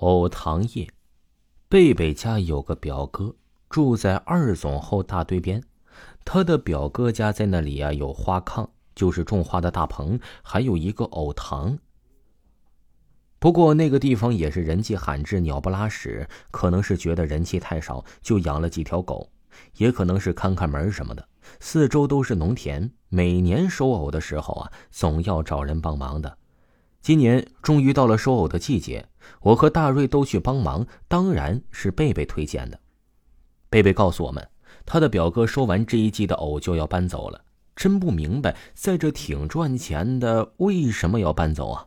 藕塘夜，贝贝家有个表哥住在二总后大堆边，他的表哥家在那里啊，有花炕，就是种花的大棚，还有一个藕塘。不过那个地方也是人迹罕至，鸟不拉屎，可能是觉得人气太少，就养了几条狗，也可能是看看门什么的。四周都是农田，每年收藕的时候啊，总要找人帮忙的。今年终于到了收藕的季节，我和大瑞都去帮忙，当然是贝贝推荐的。贝贝告诉我们，他的表哥收完这一季的藕就要搬走了，真不明白，在这挺赚钱的，为什么要搬走啊？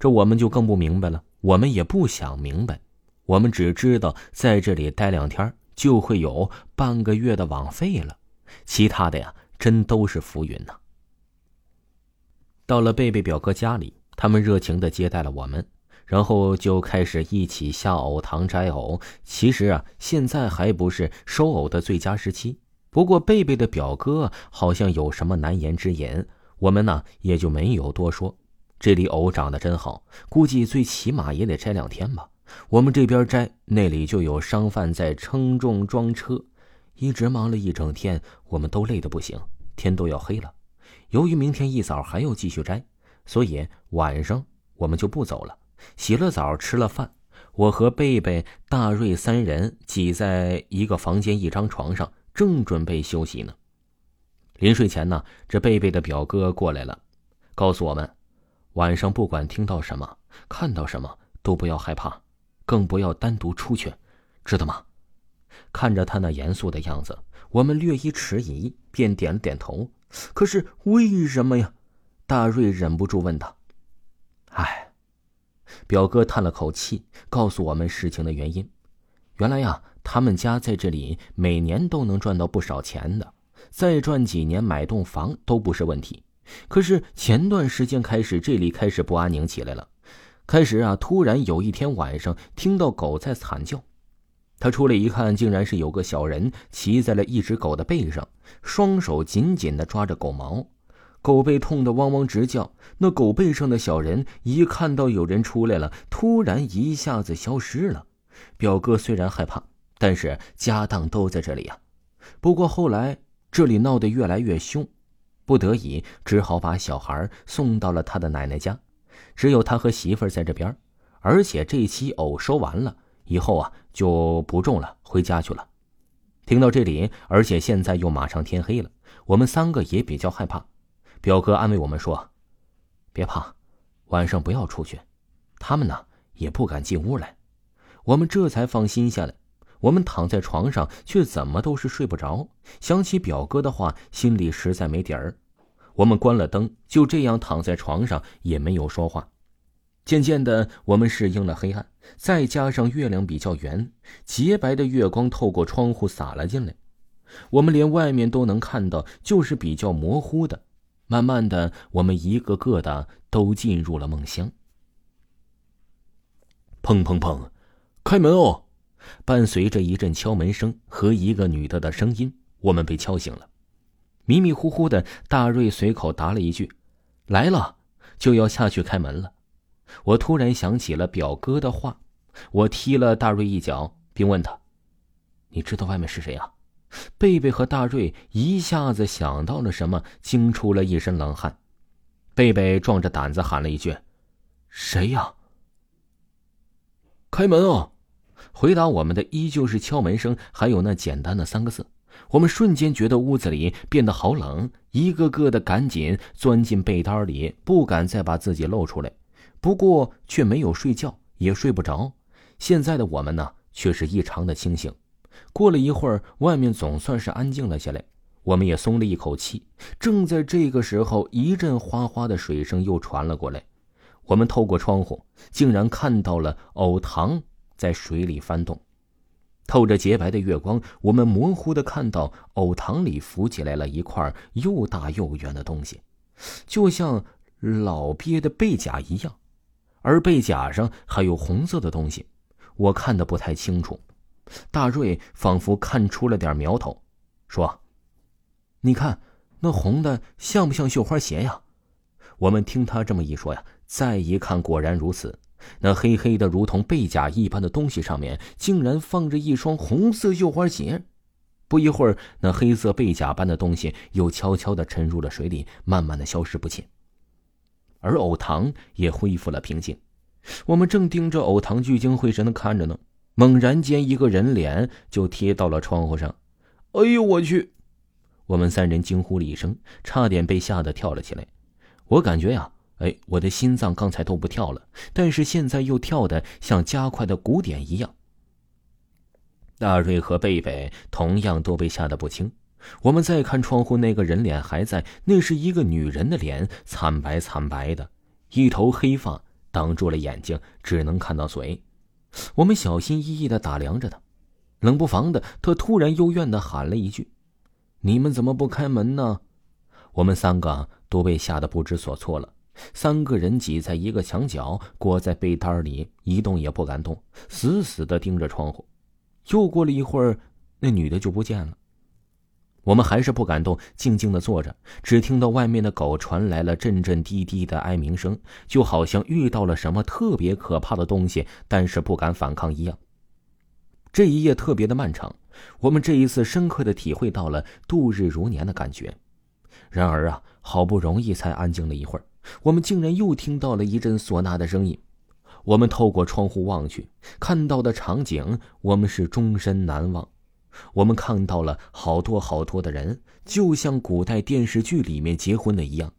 这我们就更不明白了，我们也不想明白，我们只知道在这里待两天就会有半个月的网费了，其他的呀，真都是浮云呐。到了贝贝表哥家里。他们热情的接待了我们，然后就开始一起下藕塘摘藕。其实啊，现在还不是收藕的最佳时期。不过贝贝的表哥好像有什么难言之隐，我们呢也就没有多说。这里藕长得真好，估计最起码也得摘两天吧。我们这边摘，那里就有商贩在称重装车，一直忙了一整天，我们都累得不行。天都要黑了，由于明天一早还要继续摘。所以晚上我们就不走了。洗了澡，吃了饭，我和贝贝、大瑞三人挤在一个房间一张床上，正准备休息呢。临睡前呢，这贝贝的表哥过来了，告诉我们，晚上不管听到什么、看到什么，都不要害怕，更不要单独出去，知道吗？看着他那严肃的样子，我们略一迟疑，便点了点头。可是为什么呀？大瑞忍不住问道：“哎，表哥叹了口气，告诉我们事情的原因。原来呀，他们家在这里每年都能赚到不少钱的，再赚几年买栋房都不是问题。可是前段时间开始，这里开始不安宁起来了。开始啊，突然有一天晚上听到狗在惨叫，他出来一看，竟然是有个小人骑在了一只狗的背上，双手紧紧的抓着狗毛。”狗被痛得汪汪直叫，那狗背上的小人一看到有人出来了，突然一下子消失了。表哥虽然害怕，但是家当都在这里呀。不过后来这里闹得越来越凶，不得已只好把小孩送到了他的奶奶家，只有他和媳妇在这边。而且这期藕收完了以后啊，就不种了，回家去了。听到这里，而且现在又马上天黑了，我们三个也比较害怕。表哥安慰我们说：“别怕，晚上不要出去。他们呢也不敢进屋来。”我们这才放心下来。我们躺在床上，却怎么都是睡不着。想起表哥的话，心里实在没底儿。我们关了灯，就这样躺在床上，也没有说话。渐渐的，我们适应了黑暗，再加上月亮比较圆，洁白的月光透过窗户洒了进来，我们连外面都能看到，就是比较模糊的。慢慢的，我们一个个的都进入了梦乡。砰砰砰，开门哦！伴随着一阵敲门声和一个女的的声音，我们被敲醒了。迷迷糊糊的，大瑞随口答了一句：“来了。”就要下去开门了。我突然想起了表哥的话，我踢了大瑞一脚，并问他：“你知道外面是谁啊？”贝贝和大瑞一下子想到了什么，惊出了一身冷汗。贝贝壮着胆子喊了一句：“谁呀？”开门啊！回答我们的依旧是敲门声，还有那简单的三个字。我们瞬间觉得屋子里变得好冷，一个个的赶紧钻进被单里，不敢再把自己露出来。不过却没有睡觉，也睡不着。现在的我们呢，却是异常的清醒。过了一会儿，外面总算是安静了下来，我们也松了一口气。正在这个时候，一阵哗哗的水声又传了过来。我们透过窗户，竟然看到了藕塘在水里翻动。透着洁白的月光，我们模糊的看到藕塘里浮起来了一块又大又圆的东西，就像老鳖的背甲一样，而背甲上还有红色的东西，我看的不太清楚。大瑞仿佛看出了点苗头，说：“你看，那红的像不像绣花鞋呀？”我们听他这么一说呀，再一看，果然如此。那黑黑的如同背甲一般的东西上面竟然放着一双红色绣花鞋。不一会儿，那黑色背甲般的东西又悄悄的沉入了水里，慢慢的消失不见。而藕塘也恢复了平静。我们正盯着藕塘聚精会神的看着呢，猛然间一个人脸就贴到了窗户上。哎呦我去！我们三人惊呼了一声，差点被吓得跳了起来。我感觉呀。哎，我的心脏刚才都不跳了，但是现在又跳的像加快的鼓点一样。大瑞和贝贝同样都被吓得不轻。我们再看窗户，那个人脸还在，那是一个女人的脸，惨白惨白的，一头黑发挡住了眼睛，只能看到嘴。我们小心翼翼的打量着他，冷不防的，他突然幽怨的喊了一句：“你们怎么不开门呢？”我们三个都被吓得不知所措了。三个人挤在一个墙角，裹在被单里，一动也不敢动，死死的盯着窗户。又过了一会儿，那女的就不见了。我们还是不敢动，静静的坐着，只听到外面的狗传来了阵阵低低的哀鸣声，就好像遇到了什么特别可怕的东西，但是不敢反抗一样。这一夜特别的漫长，我们这一次深刻的体会到了度日如年的感觉。然而啊，好不容易才安静了一会儿。我们竟然又听到了一阵唢呐的声音。我们透过窗户望去，看到的场景，我们是终身难忘。我们看到了好多好多的人，就像古代电视剧里面结婚的一样。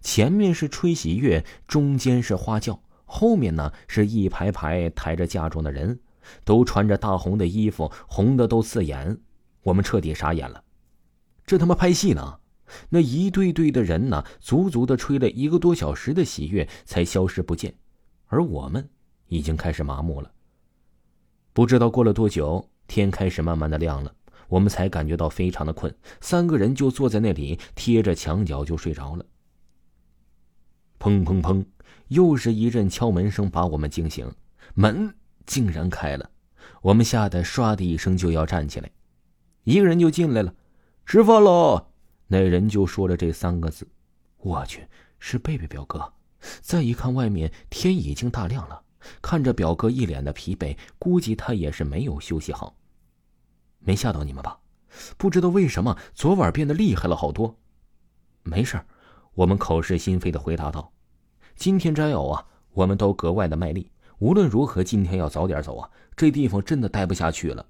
前面是吹喜乐，中间是花轿，后面呢是一排排抬着嫁妆的人，都穿着大红的衣服，红的都刺眼。我们彻底傻眼了，这他妈拍戏呢？那一对对的人呢，足足的吹了一个多小时的喜悦，才消失不见，而我们已经开始麻木了。不知道过了多久，天开始慢慢的亮了，我们才感觉到非常的困，三个人就坐在那里贴着墙角就睡着了。砰砰砰，又是一阵敲门声把我们惊醒，门竟然开了，我们吓得唰的一声就要站起来，一个人就进来了，吃饭喽。那人就说了这三个字，我去，是贝贝表哥。再一看外面天已经大亮了，看着表哥一脸的疲惫，估计他也是没有休息好。没吓到你们吧？不知道为什么昨晚变得厉害了好多。没事我们口是心非的回答道。今天摘藕啊，我们都格外的卖力。无论如何，今天要早点走啊，这地方真的待不下去了。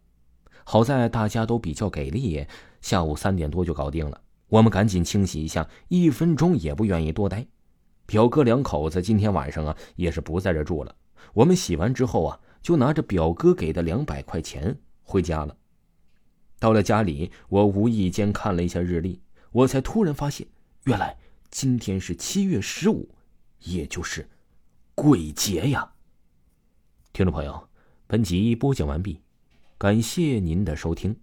好在大家都比较给力，下午三点多就搞定了。我们赶紧清洗一下，一分钟也不愿意多待。表哥两口子今天晚上啊，也是不在这住了。我们洗完之后啊，就拿着表哥给的两百块钱回家了。到了家里，我无意间看了一下日历，我才突然发现，原来今天是七月十五，也就是鬼节呀。听众朋友，本集播讲完毕，感谢您的收听。